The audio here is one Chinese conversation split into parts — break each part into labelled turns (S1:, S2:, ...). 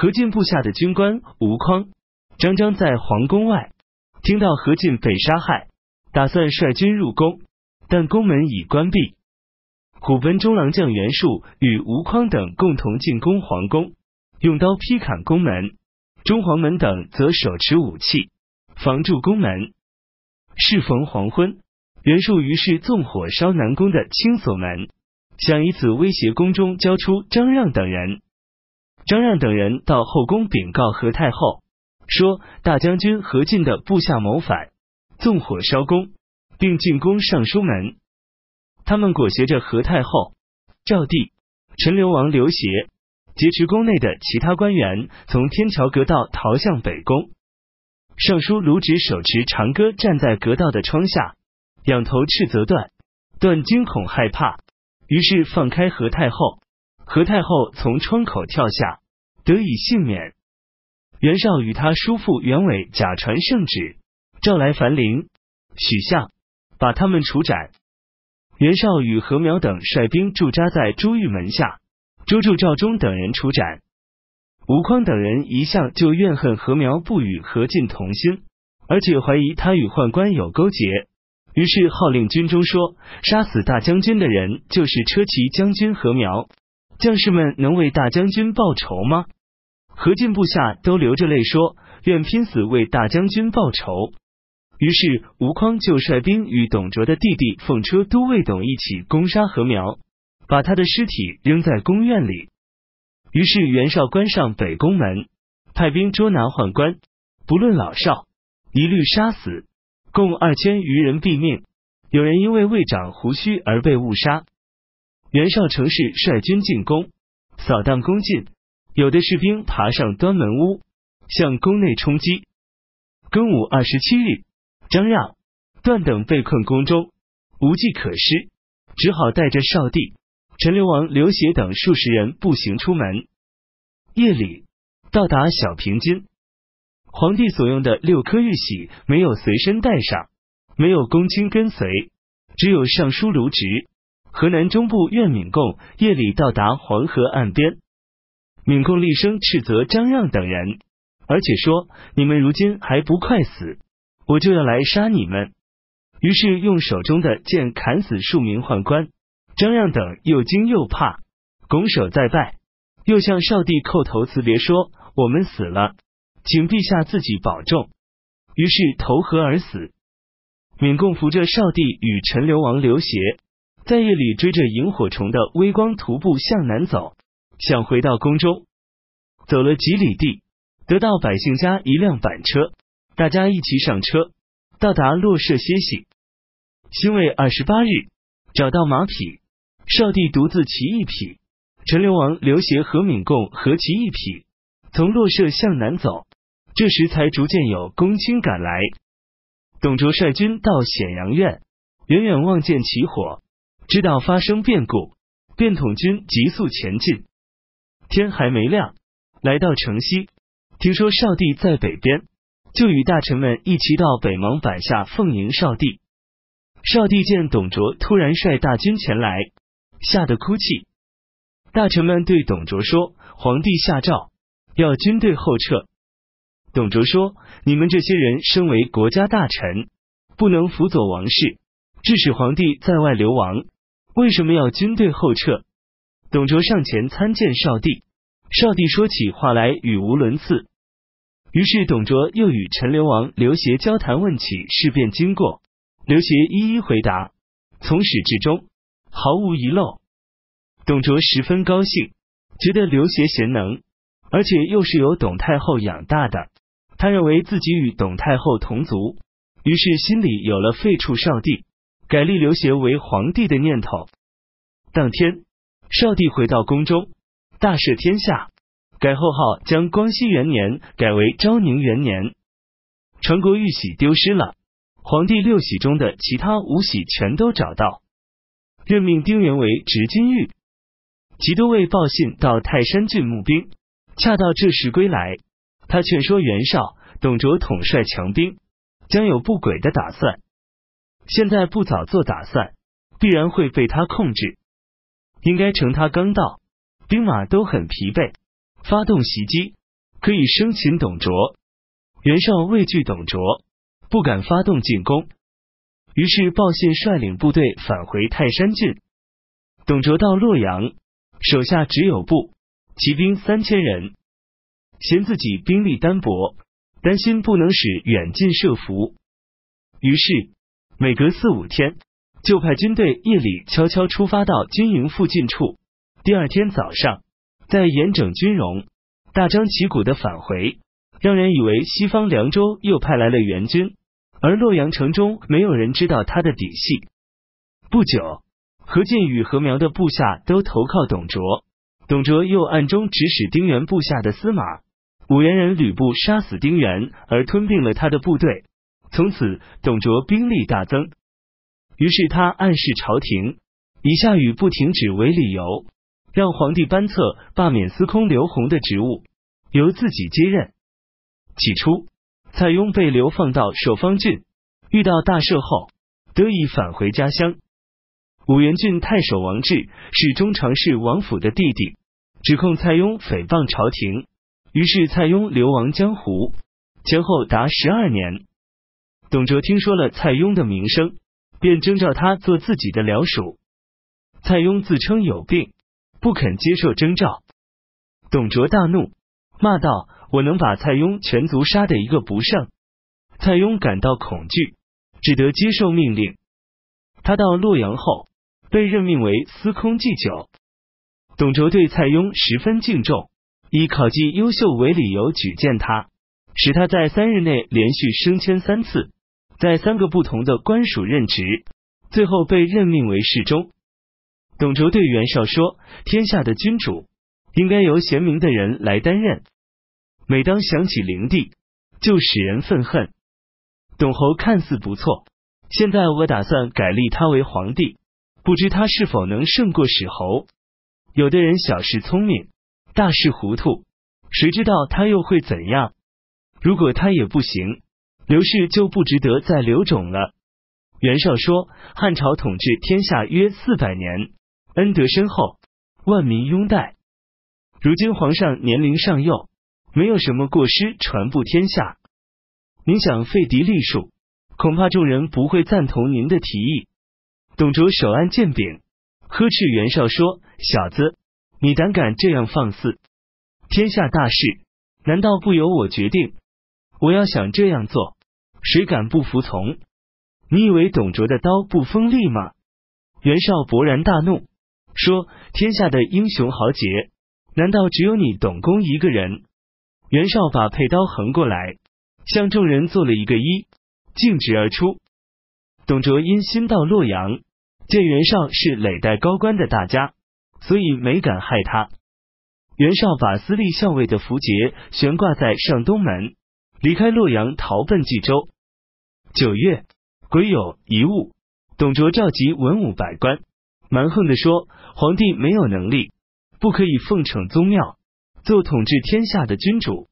S1: 何进部下的军官吴匡、张璋在皇宫外，听到何进被杀害，打算率军入宫，但宫门已关闭。虎贲中郎将袁术与吴匡等共同进攻皇宫，用刀劈砍宫门，中黄门等则手持武器防住宫门。适逢黄昏，袁术于是纵火烧南宫的青锁门，想以此威胁宫中交出张让等人。张让等人到后宫禀告何太后，说大将军何进的部下谋反，纵火烧宫，并进攻尚书门。他们裹挟着何太后、赵帝、陈留王刘协，劫持宫内的其他官员，从天桥阁道逃向北宫。尚书卢植手持长戈站在阁道的窗下，仰头斥责段，段惊恐害怕，于是放开何太后。何太后从窗口跳下，得以幸免。袁绍与他叔父袁伟假传圣旨，召来樊陵、许相，把他们处斩。袁绍与何苗等率兵驻扎在朱玉门下，捉住赵忠等人处斩。吴匡等人一向就怨恨何苗不与何进同心，而且怀疑他与宦官有勾结，于是号令军中说：杀死大将军的人就是车骑将军何苗。将士们能为大将军报仇吗？何进部下都流着泪说：“愿拼死为大将军报仇。”于是吴匡就率兵与董卓的弟弟奉车都尉董一起攻杀何苗，把他的尸体扔在宫院里。于是袁绍关上北宫门，派兵捉拿宦官，不论老少，一律杀死，共二千余人毙命。有人因为未长胡须而被误杀。袁绍乘势率军进攻，扫荡宫禁。有的士兵爬上端门屋，向宫内冲击。庚午二十七日，张让、段等被困宫中，无计可施，只好带着少帝、陈留王刘协等数十人步行出门。夜里到达小平津，皇帝所用的六颗玉玺没有随身带上，没有公卿跟随，只有尚书卢植。河南中部岳敏贡夜里到达黄河岸边，敏贡厉声斥责张让等人，而且说：“你们如今还不快死，我就要来杀你们。”于是用手中的剑砍死数名宦官。张让等又惊又怕，拱手再拜，又向少帝叩头辞别说：“我们死了，请陛下自己保重。”于是投河而死。敏贡扶着少帝与陈留王刘协。在夜里追着萤火虫的微光徒步向南走，想回到宫中。走了几里地，得到百姓家一辆板车，大家一起上车，到达洛舍歇息。辛未二十八日，找到马匹，少帝独自骑一匹，陈留王刘协和敏贡合骑一匹，从洛舍向南走。这时才逐渐有公卿赶来。董卓率军到显阳院，远远望见起火。知道发生变故，便统军急速前进。天还没亮，来到城西，听说少帝在北边，就与大臣们一齐到北邙坂下奉迎少帝。少帝见董卓突然率大军前来，吓得哭泣。大臣们对董卓说：“皇帝下诏，要军队后撤。”董卓说：“你们这些人身为国家大臣，不能辅佐王室，致使皇帝在外流亡。”为什么要军队后撤？董卓上前参见少帝，少帝说起话来语无伦次。于是董卓又与陈留王刘协交谈，问起事变经过。刘协一一回答，从始至终毫无遗漏。董卓十分高兴，觉得刘协贤能，而且又是由董太后养大的，他认为自己与董太后同族，于是心里有了废黜少帝。改立刘协为皇帝的念头。当天，少帝回到宫中，大赦天下，改后号，将光熙元年改为昭宁元年。传国玉玺丢失了，皇帝六玺中的其他五玺全都找到，任命丁原为执金玉。其都尉报信到泰山郡募兵，恰到这时归来，他劝说袁绍、董卓统帅强兵，将有不轨的打算。现在不早做打算，必然会被他控制。应该趁他刚到，兵马都很疲惫，发动袭击，可以生擒董卓。袁绍畏惧董卓，不敢发动进攻，于是报信率领部队返回泰山郡。董卓到洛阳，手下只有部骑兵三千人，嫌自己兵力单薄，担心不能使远近设伏，于是每隔四五天就派军队夜里悄悄出发到军营附近处，第二天早上再严整军容，大张旗鼓的返回，让人以为西方凉州又派来了援军，而洛阳城中没有人知道他的底细。不久。何进与何苗的部下都投靠董卓，董卓又暗中指使丁原部下的司马五原人吕布杀死丁原，而吞并了他的部队。从此，董卓兵力大增。于是他暗示朝廷，以下雨不停止为理由，让皇帝班策罢免司空刘弘的职务，由自己接任。起初，蔡邕被流放到朔方郡，遇到大赦后，得以返回家乡。五原郡太守王志是中常侍王府的弟弟，指控蔡邕诽谤朝廷，于是蔡邕流亡江湖，前后达十二年。董卓听说了蔡邕的名声，便征召他做自己的僚属。蔡邕自称有病，不肯接受征召。董卓大怒，骂道：“我能把蔡邕全族杀的一个不剩。”蔡邕感到恐惧，只得接受命令。他到洛阳后。被任命为司空祭酒，董卓对蔡邕十分敬重，以考绩优秀为理由举荐他，使他在三日内连续升迁三次，在三个不同的官署任职，最后被任命为侍中。董卓对袁绍说：“天下的君主应该由贤明的人来担任，每当想起灵帝，就使人愤恨。董侯看似不错，现在我打算改立他为皇帝。”不知他是否能胜过史侯？有的人小事聪明，大事糊涂，谁知道他又会怎样？如果他也不行，刘氏就不值得再留种了。袁绍说：“汉朝统治天下约四百年，恩德深厚，万民拥戴。如今皇上年龄尚幼，没有什么过失传布天下。您想废嫡立庶，恐怕众人不会赞同您的提议。”董卓手按剑柄，呵斥袁绍说：“小子，你胆敢这样放肆！天下大事，难道不由我决定？我要想这样做，谁敢不服从？你以为董卓的刀不锋利吗？”袁绍勃然大怒，说：“天下的英雄豪杰，难道只有你董公一个人？”袁绍把佩刀横过来，向众人做了一个揖，径直而出。董卓因心到洛阳。见袁绍是累代高官的大家，所以没敢害他。袁绍把司隶校尉的符节悬挂在上东门，离开洛阳，逃奔冀州。九月，癸酉一物，董卓召集文武百官，蛮横的说：“皇帝没有能力，不可以奉承宗庙，做统治天下的君主。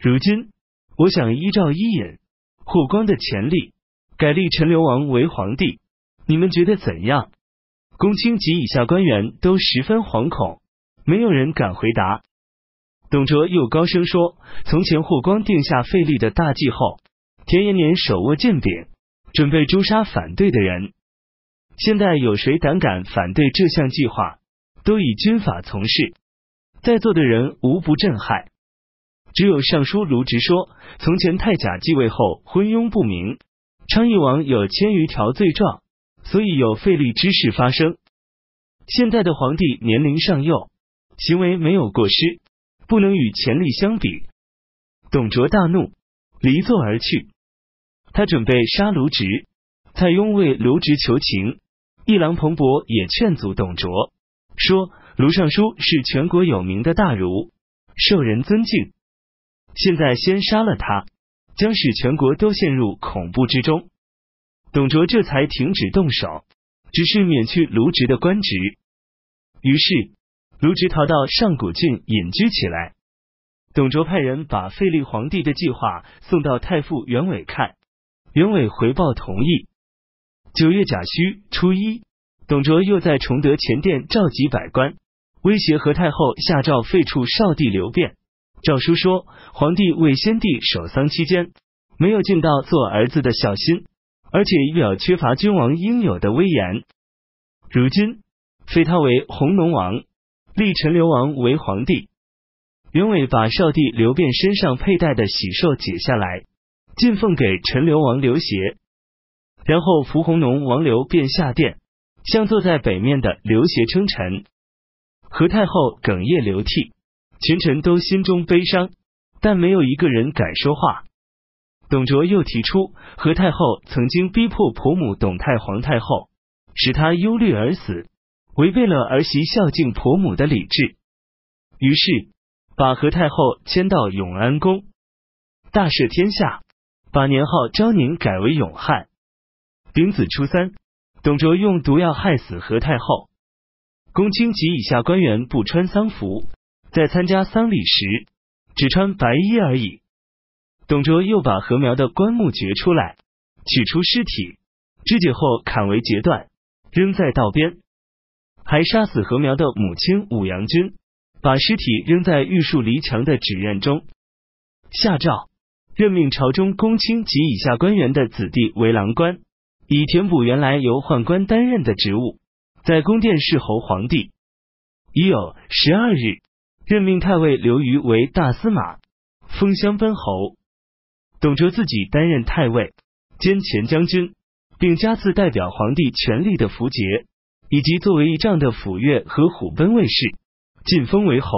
S1: 如今，我想依照伊尹、霍光的潜力，改立陈留王为皇帝。”你们觉得怎样？公卿及以下官员都十分惶恐，没有人敢回答。董卓又高声说：“从前霍光定下废立的大计后，田延年手握剑柄，准备诛杀反对的人。现在有谁胆敢反对这项计划？都以军法从事，在座的人无不震撼。只有尚书卢植说：从前太甲继位后昏庸不明，昌邑王有千余条罪状。”所以有废立之事发生。现在的皇帝年龄尚幼，行为没有过失，不能与潜力相比。董卓大怒，离座而去。他准备杀卢植。蔡邕为卢植求情，一郎彭博也劝阻董卓，说卢尚书是全国有名的大儒，受人尊敬。现在先杀了他，将使全国都陷入恐怖之中。董卓这才停止动手，只是免去卢植的官职。于是卢植逃到上古郡隐居起来。董卓派人把废立皇帝的计划送到太傅袁伟看，袁伟回报同意。九月甲戌初一，董卓又在崇德前殿召集百官，威胁何太后下诏废黜少帝刘辩，诏书说，皇帝为先帝守丧期间，没有尽到做儿子的孝心，而且仪表缺乏君王应有的威严。如今废他为弘农王，立陈留王为皇帝。原委把少帝刘辩身上佩戴的喜绶解下来，进奉给陈留王刘协，然后伏弘农王刘辩下殿，向坐在北面的刘协称臣。何太后哽咽流涕，群臣都心中悲伤，但没有一个人敢说话。董卓又提出，何太后曾经逼迫婆母董太皇太后，使她忧虑而死，违背了儿媳孝敬婆母的礼制。于是。把何太后迁到永安宫，大赦天下，把年号昭宁改为永汉。丙子初三，董卓用毒药害死何太后。公卿及以下官员不穿丧服，在参加丧礼时只穿白衣而已。董卓又把禾苗的棺木掘出来，取出尸体，肢解后砍为截断，扔在道边，还杀死何苗的母亲武阳君。把尸体扔在玉树离墙的纸院中。下诏任命朝中公卿及以下官员的子弟为郎官，以填补原来由宦官担任的职务，在宫殿侍候皇帝。已有十二日，任命太尉刘虞为大司马，封襄奔侯。董卓自己担任太尉兼前将军，并加赐代表皇帝权力的符节，以及作为一仗的府乐和虎贲卫士。晋封为侯。